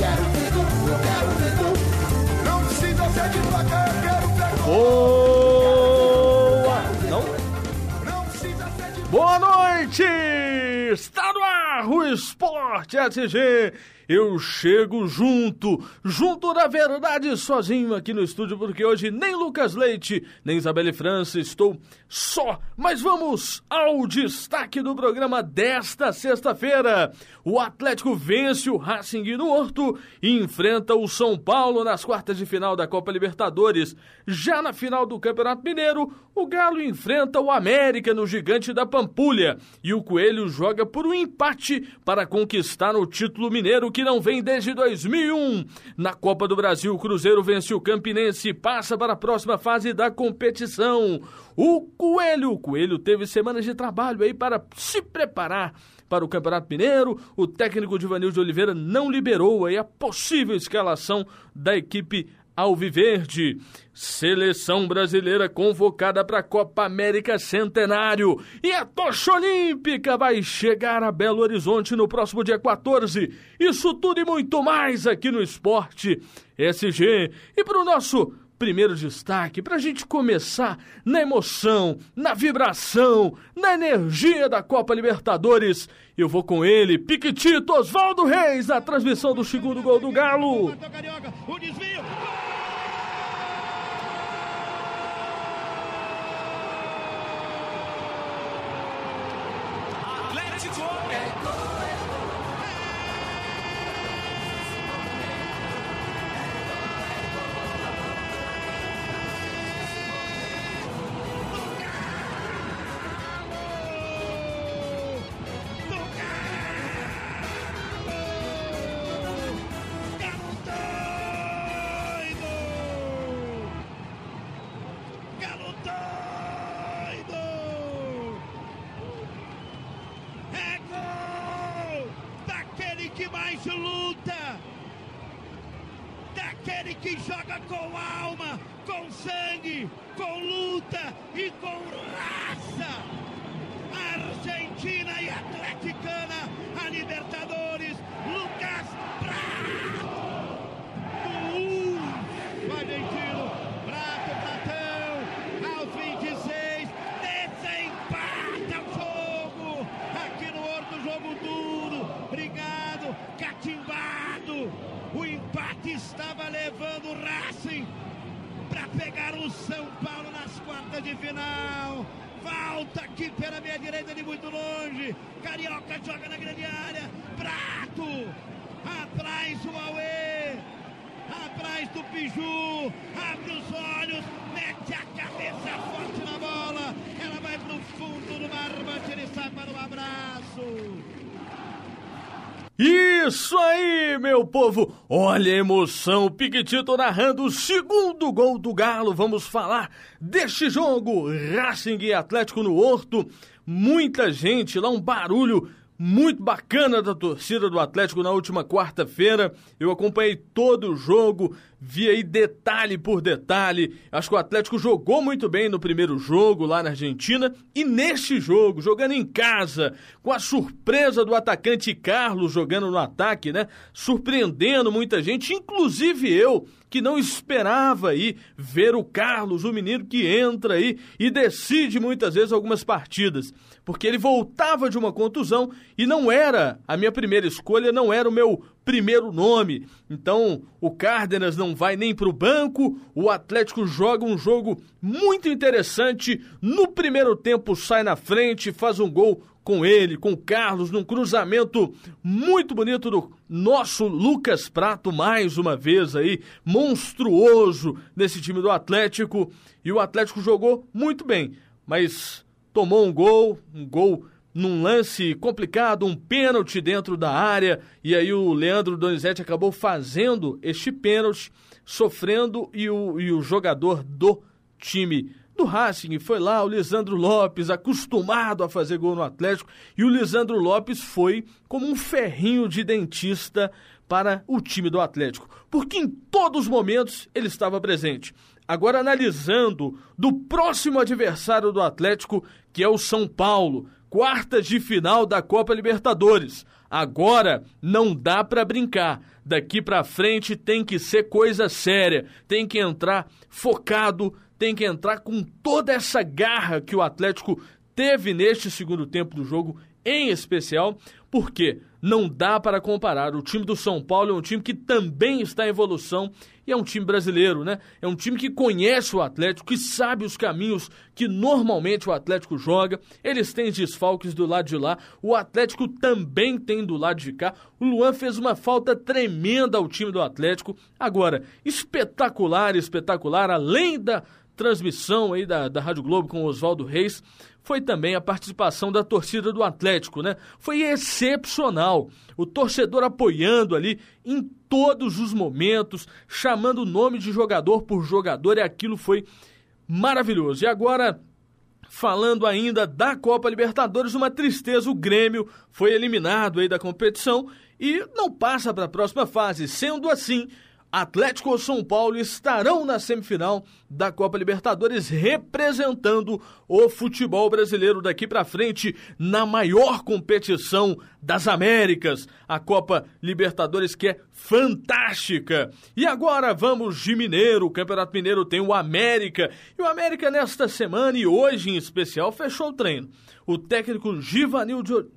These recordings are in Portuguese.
quero vidro, eu quero vidro. Não precisa ser de placa, eu quero vidro. Boa! Não? Boa noite! Está no ar o Esporte SG. Eu chego junto, junto da verdade, sozinho aqui no estúdio, porque hoje nem Lucas Leite, nem Isabelle França, estou só. Mas vamos ao destaque do programa desta sexta-feira. O Atlético vence o Racing no Horto e enfrenta o São Paulo nas quartas de final da Copa Libertadores. Já na final do Campeonato Mineiro, o Galo enfrenta o América no Gigante da Pampulha e o Coelho joga por um empate para conquistar o título mineiro que não vem desde 2001. Na Copa do Brasil, o Cruzeiro vence o Campinense e passa para a próxima fase da competição. O Coelho, o Coelho teve semanas de trabalho aí para se preparar para o Campeonato Mineiro. O técnico Divanil de Oliveira não liberou aí a possível escalação da equipe Alviverde. Seleção brasileira convocada para a Copa América Centenário. E a tocha olímpica vai chegar a Belo Horizonte no próximo dia 14. Isso tudo e muito mais aqui no Esporte SG. E para o nosso primeiro destaque, para a gente começar na emoção, na vibração, na energia da Copa Libertadores. Eu vou com ele, Piquitito Oswaldo Reis, na transmissão do segundo gol do Galo. O desvio. Atlético Galo doido! É gol daquele que mais luta, daquele que joga com alma, com sangue, com Pela minha direita de muito longe. Carioca joga na grande área. Prato. Atrás o Aue. Atrás do Piju. Abre os olhos. Mete a cabeça forte na bola. Ela vai pro fundo do barbante. Ele sai para o abraço. Isso aí, meu povo! Olha a emoção, o Piquetito narrando o segundo gol do Galo. Vamos falar deste jogo, Racing e Atlético no Horto. Muita gente lá, um barulho muito bacana da torcida do Atlético na última quarta-feira. Eu acompanhei todo o jogo, vi aí detalhe por detalhe. Acho que o Atlético jogou muito bem no primeiro jogo lá na Argentina e neste jogo, jogando em casa, com a surpresa do atacante Carlos jogando no ataque, né? Surpreendendo muita gente, inclusive eu, que não esperava aí ver o Carlos, o menino que entra aí e decide muitas vezes algumas partidas, porque ele voltava de uma contusão e não era a minha primeira escolha, não era o meu primeiro nome. Então, o Cárdenas não vai nem para o banco, o Atlético joga um jogo muito interessante. No primeiro tempo sai na frente, faz um gol com ele, com o Carlos, num cruzamento muito bonito do nosso Lucas Prato, mais uma vez aí, monstruoso nesse time do Atlético. E o Atlético jogou muito bem, mas tomou um gol, um gol num lance complicado, um pênalti dentro da área, e aí o Leandro Donizete acabou fazendo este pênalti, sofrendo, e o, e o jogador do time do Racing foi lá, o Lisandro Lopes, acostumado a fazer gol no Atlético, e o Lisandro Lopes foi como um ferrinho de dentista para o time do Atlético, porque em todos os momentos ele estava presente. Agora analisando do próximo adversário do Atlético, que é o São Paulo, quartas de final da Copa Libertadores. Agora não dá para brincar. Daqui para frente tem que ser coisa séria, tem que entrar focado, tem que entrar com toda essa garra que o Atlético teve neste segundo tempo do jogo, em especial, porque não dá para comparar. O time do São Paulo é um time que também está em evolução e é um time brasileiro, né? É um time que conhece o Atlético, que sabe os caminhos que normalmente o Atlético joga. Eles têm desfalques do lado de lá, o Atlético também tem do lado de cá. O Luan fez uma falta tremenda ao time do Atlético. Agora, espetacular, espetacular, além da transmissão aí da, da Rádio Globo com o Oswaldo Reis foi também a participação da torcida do Atlético, né? Foi excepcional. O torcedor apoiando ali em todos os momentos, chamando o nome de jogador por jogador, e aquilo foi maravilhoso. E agora, falando ainda da Copa Libertadores, uma tristeza, o Grêmio foi eliminado aí da competição e não passa para a próxima fase. Sendo assim, Atlético ou São Paulo estarão na semifinal da Copa Libertadores representando o futebol brasileiro daqui para frente na maior competição das Américas, a Copa Libertadores que é fantástica. E agora vamos de Mineiro, o Campeonato Mineiro tem o América, e o América nesta semana e hoje em especial fechou o treino. O técnico Givanildo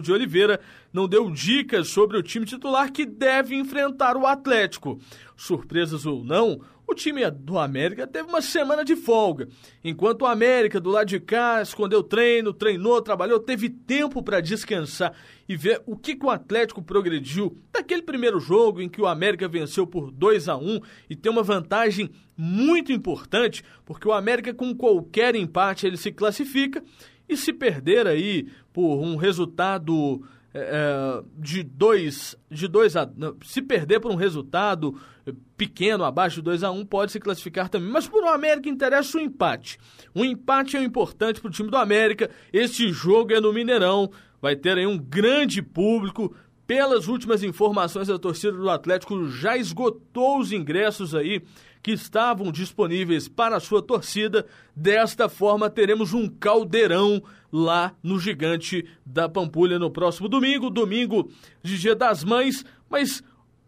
de Oliveira não deu dicas sobre o time titular que deve enfrentar o Atlético. Surpresas ou não, o time do América teve uma semana de folga. Enquanto o América, do lado de cá, escondeu treino, treinou, trabalhou, teve tempo para descansar e ver o que, que, o Atlético progrediu daquele primeiro jogo em que o América venceu por 2 a 1 e tem uma vantagem muito importante, porque o América, com qualquer empate, ele se classifica e se perder aí por um resultado é, é de dois, de dois a, se perder por um resultado pequeno, abaixo de 2 a 1 um, pode se classificar também. Mas para o América interessa o empate. O empate é importante para o time do América. Este jogo é no Mineirão. Vai ter aí um grande público. Pelas últimas informações, a torcida do Atlético já esgotou os ingressos aí que estavam disponíveis para a sua torcida. Desta forma, teremos um caldeirão lá no Gigante da Pampulha no próximo domingo, domingo de Dia das Mães, mas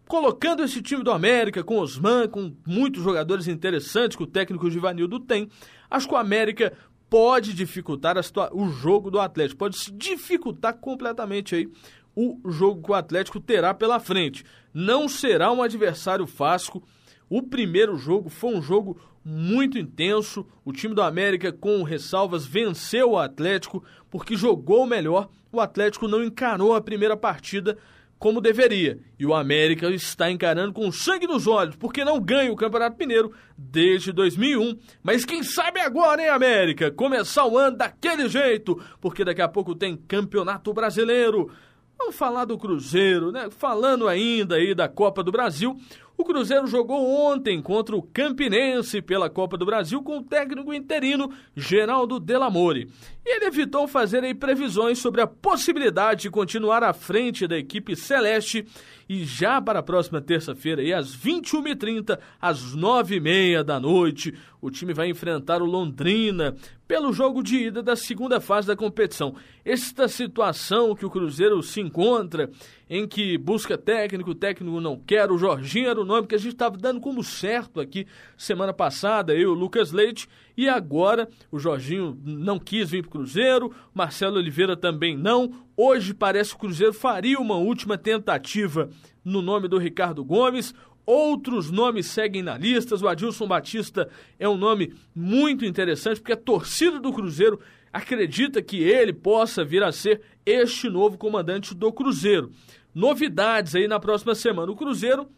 colocando esse time do América com Osman, com muitos jogadores interessantes que o técnico Givanildo tem, acho que o América pode dificultar o jogo do Atlético, pode se dificultar completamente aí o jogo que o Atlético terá pela frente. Não será um adversário fácil o primeiro jogo foi um jogo muito intenso. O time do América, com ressalvas, venceu o Atlético porque jogou melhor. O Atlético não encarou a primeira partida como deveria. E o América está encarando com sangue nos olhos, porque não ganha o Campeonato Mineiro desde 2001. Mas quem sabe agora, hein, América? Começar o ano daquele jeito, porque daqui a pouco tem Campeonato Brasileiro. Vamos falar do Cruzeiro, né? Falando ainda aí da Copa do Brasil, o Cruzeiro jogou ontem contra o Campinense pela Copa do Brasil com o técnico interino Geraldo Delamore. E ele evitou fazer aí previsões sobre a possibilidade de continuar à frente da equipe celeste e já para a próxima terça-feira, às 21h30, às 9h30 da noite, o time vai enfrentar o Londrina pelo jogo de ida da segunda fase da competição. Esta situação que o Cruzeiro se encontra, em que busca técnico, técnico não quer, o Jorginho era o nome que a gente estava dando como certo aqui semana passada, eu o Lucas Leite, e agora o Jorginho não quis vir para o Cruzeiro, Marcelo Oliveira também não. Hoje parece que o Cruzeiro faria uma última tentativa no nome do Ricardo Gomes. Outros nomes seguem na lista. O Adilson Batista é um nome muito interessante, porque a torcida do Cruzeiro acredita que ele possa vir a ser este novo comandante do Cruzeiro. Novidades aí na próxima semana. O Cruzeiro,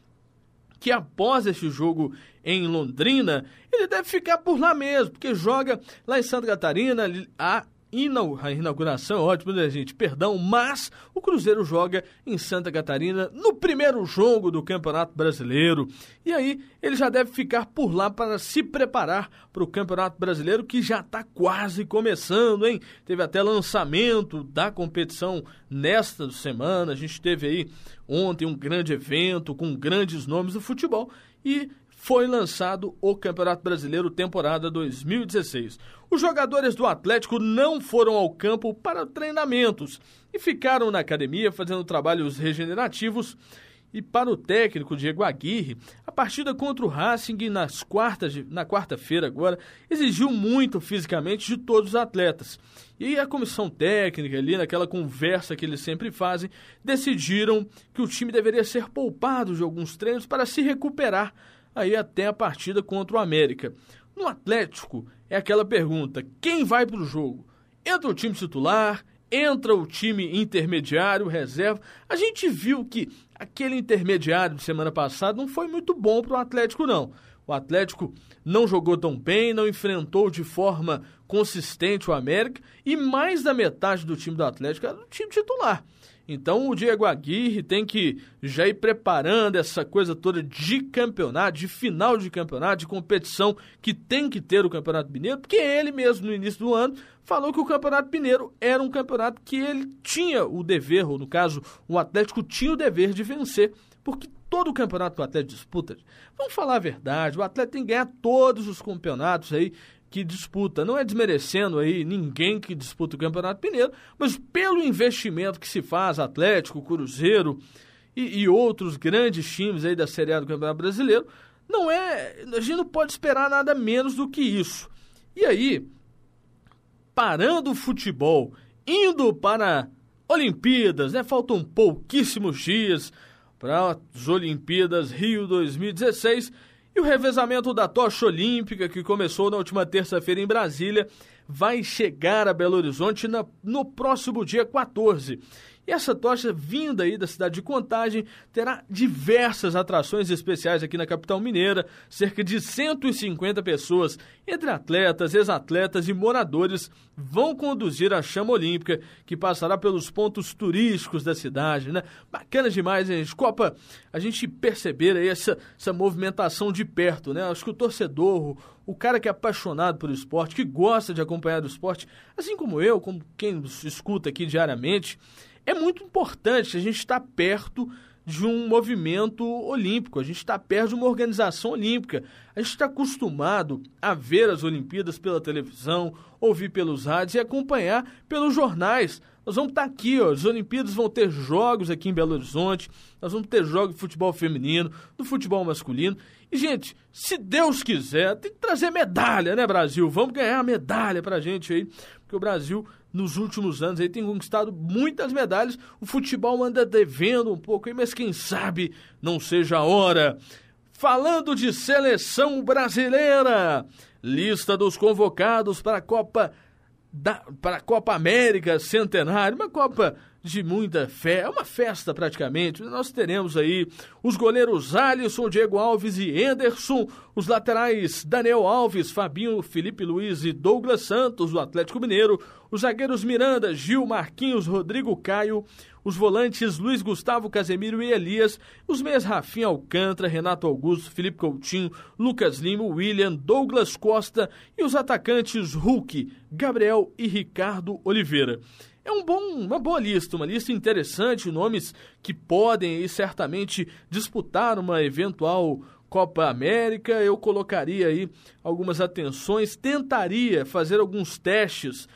que após este jogo em Londrina, ele deve ficar por lá mesmo, porque joga lá em Santa Catarina, a a inauguração, ótimo, né, gente? Perdão, mas o Cruzeiro joga em Santa Catarina no primeiro jogo do Campeonato Brasileiro. E aí ele já deve ficar por lá para se preparar para o Campeonato Brasileiro que já está quase começando, hein? Teve até lançamento da competição nesta semana. A gente teve aí ontem um grande evento com grandes nomes do futebol e foi lançado o Campeonato Brasileiro temporada 2016. Os jogadores do Atlético não foram ao campo para treinamentos e ficaram na academia fazendo trabalhos regenerativos. E para o técnico Diego Aguirre, a partida contra o Racing nas quartas de, na quarta-feira agora exigiu muito fisicamente de todos os atletas. E a comissão técnica ali, naquela conversa que eles sempre fazem, decidiram que o time deveria ser poupado de alguns treinos para se recuperar aí até a partida contra o América. No Atlético, é aquela pergunta: quem vai para o jogo? Entra o time titular? Entra o time intermediário, reserva? A gente viu que aquele intermediário de semana passada não foi muito bom para o Atlético, não. O Atlético não jogou tão bem, não enfrentou de forma consistente o América e mais da metade do time do Atlético era o time titular. Então o Diego Aguirre tem que já ir preparando essa coisa toda de campeonato, de final de campeonato, de competição que tem que ter o Campeonato Mineiro, porque ele mesmo no início do ano falou que o Campeonato Mineiro era um campeonato que ele tinha o dever, ou no caso, o Atlético tinha o dever de vencer, porque todo o campeonato do Atlético disputa. Vamos falar a verdade, o Atlético tem que ganhar todos os campeonatos aí que disputa. Não é desmerecendo aí ninguém que disputa o Campeonato Mineiro, mas pelo investimento que se faz, Atlético, Cruzeiro e, e outros grandes times aí da Série A do Campeonato Brasileiro, não é. A gente não pode esperar nada menos do que isso. E aí, parando o futebol, indo para Olimpíadas, né? Faltam pouquíssimos dias para as Olimpíadas Rio 2016 e o revezamento da tocha olímpica, que começou na última terça-feira em Brasília, vai chegar a Belo Horizonte na, no próximo dia 14. E essa tocha vinda aí da cidade de Contagem terá diversas atrações especiais aqui na capital mineira, cerca de 150 pessoas, entre atletas, ex-atletas e moradores, vão conduzir a chama olímpica, que passará pelos pontos turísticos da cidade, né? Bacana demais, gente. Copa, a gente perceber aí essa, essa movimentação de perto, né? Acho que o torcedor, o cara que é apaixonado por esporte, que gosta de acompanhar o esporte, assim como eu, como quem escuta aqui diariamente, é muito importante a gente estar perto de um movimento olímpico, a gente está perto de uma organização olímpica. A gente está acostumado a ver as Olimpíadas pela televisão, ouvir pelos rádios e acompanhar pelos jornais. Nós vamos estar tá aqui, ó, as Olimpíadas vão ter jogos aqui em Belo Horizonte, nós vamos ter jogos de futebol feminino, do futebol masculino. E, gente, se Deus quiser, tem que trazer medalha, né, Brasil? Vamos ganhar medalha pra gente aí, porque o Brasil nos últimos anos aí tem conquistado muitas medalhas. O futebol anda devendo um pouco aí, mas quem sabe não seja a hora. Falando de seleção brasileira, lista dos convocados para a Copa para a Copa América Centenário, uma Copa de muita fé, é uma festa praticamente. Nós teremos aí os goleiros Alisson, Diego Alves e Enderson, os laterais Daniel Alves, Fabinho, Felipe Luiz e Douglas Santos do Atlético Mineiro, os zagueiros Miranda, Gil, Marquinhos, Rodrigo Caio, os volantes Luiz Gustavo, Casemiro e Elias, os meias Rafinha Alcântara, Renato Augusto, Felipe Coutinho, Lucas Lima, William, Douglas Costa. E os atacantes Hulk, Gabriel e Ricardo Oliveira. É um bom, uma boa lista, uma lista interessante, nomes que podem e certamente disputar uma eventual Copa América. Eu colocaria aí algumas atenções, tentaria fazer alguns testes,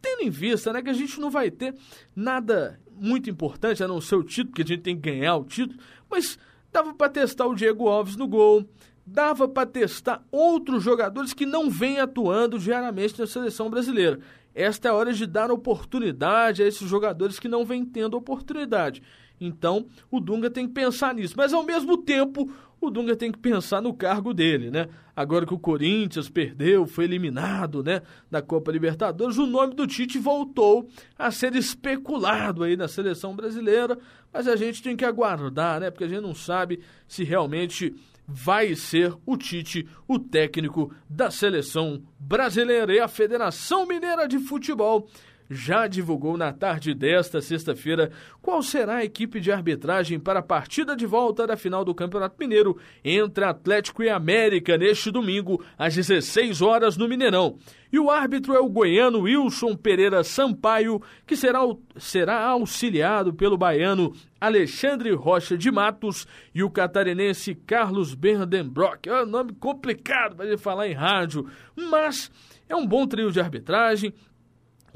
tendo em vista né, que a gente não vai ter nada muito importante, a não ser o título, que a gente tem que ganhar o título, mas dava para testar o Diego Alves no gol, dava para testar outros jogadores que não vêm atuando diariamente na seleção brasileira. Esta é a hora de dar oportunidade a esses jogadores que não vêm tendo oportunidade. Então, o Dunga tem que pensar nisso. Mas, ao mesmo tempo, o Dunga tem que pensar no cargo dele, né? Agora que o Corinthians perdeu, foi eliminado, né, da Copa Libertadores, o nome do Tite voltou a ser especulado aí na seleção brasileira, mas a gente tem que aguardar, né? Porque a gente não sabe se realmente vai ser o Tite, o técnico da seleção brasileira. E a Federação Mineira de Futebol já divulgou na tarde desta sexta-feira qual será a equipe de arbitragem para a partida de volta da final do Campeonato Mineiro entre Atlético e América neste domingo, às 16 horas no Mineirão. E o árbitro é o goiano Wilson Pereira Sampaio, que será, será auxiliado pelo baiano Alexandre Rocha de Matos e o catarinense Carlos Berdenbrock. É um nome complicado para falar em rádio, mas é um bom trio de arbitragem.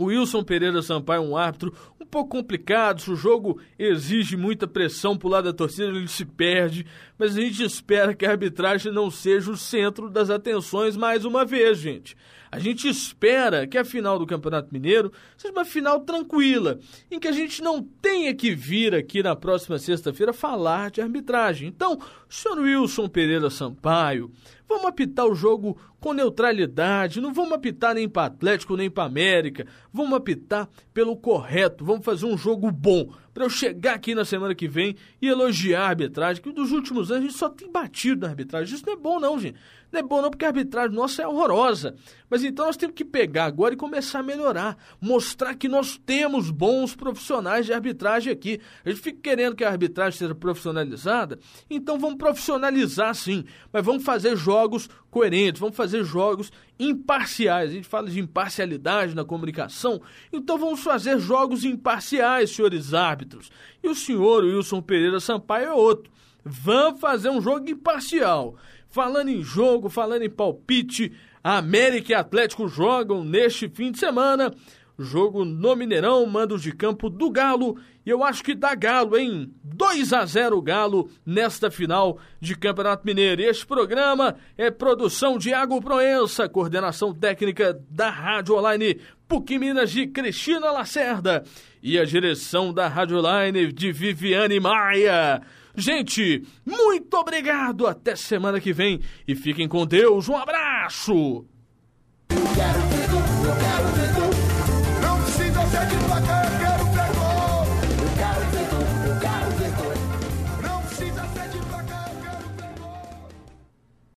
O Wilson Pereira Sampaio é um árbitro um pouco complicado. Se o jogo exige muita pressão pro lado da torcida, ele se perde. Mas a gente espera que a arbitragem não seja o centro das atenções mais uma vez, gente. A gente espera que a final do Campeonato Mineiro seja uma final tranquila, em que a gente não tenha que vir aqui na próxima sexta-feira falar de arbitragem. Então, senhor Wilson Pereira Sampaio, vamos apitar o jogo com neutralidade, não vamos apitar nem para Atlético nem para América, vamos apitar pelo correto, vamos fazer um jogo bom para eu chegar aqui na semana que vem e elogiar a arbitragem, que dos últimos anos a gente só tem batido na arbitragem. Isso não é bom não, gente. Não é bom não porque a arbitragem nossa é horrorosa. Mas então nós temos que pegar agora e começar a melhorar, mostrar que nós temos bons profissionais de arbitragem aqui. A gente fica querendo que a arbitragem seja profissionalizada, então vamos profissionalizar sim, mas vamos fazer jogos coerentes, vamos fazer jogos imparciais. A gente fala de imparcialidade na comunicação, então vamos fazer jogos imparciais, senhores árbitros. E o senhor Wilson Pereira Sampaio é outro. Vamos fazer um jogo imparcial. Falando em jogo, falando em palpite, América e Atlético jogam neste fim de semana. Jogo no Mineirão, mando de campo do Galo. E eu acho que dá Galo, hein? 2 a 0 Galo nesta final de Campeonato Mineiro. Este programa é produção de Iago Proença, coordenação técnica da Rádio Online PUC Minas de Cristina Lacerda e a direção da Rádio Online de Viviane Maia. Gente, muito obrigado. Até semana que vem e fiquem com Deus. Um abraço.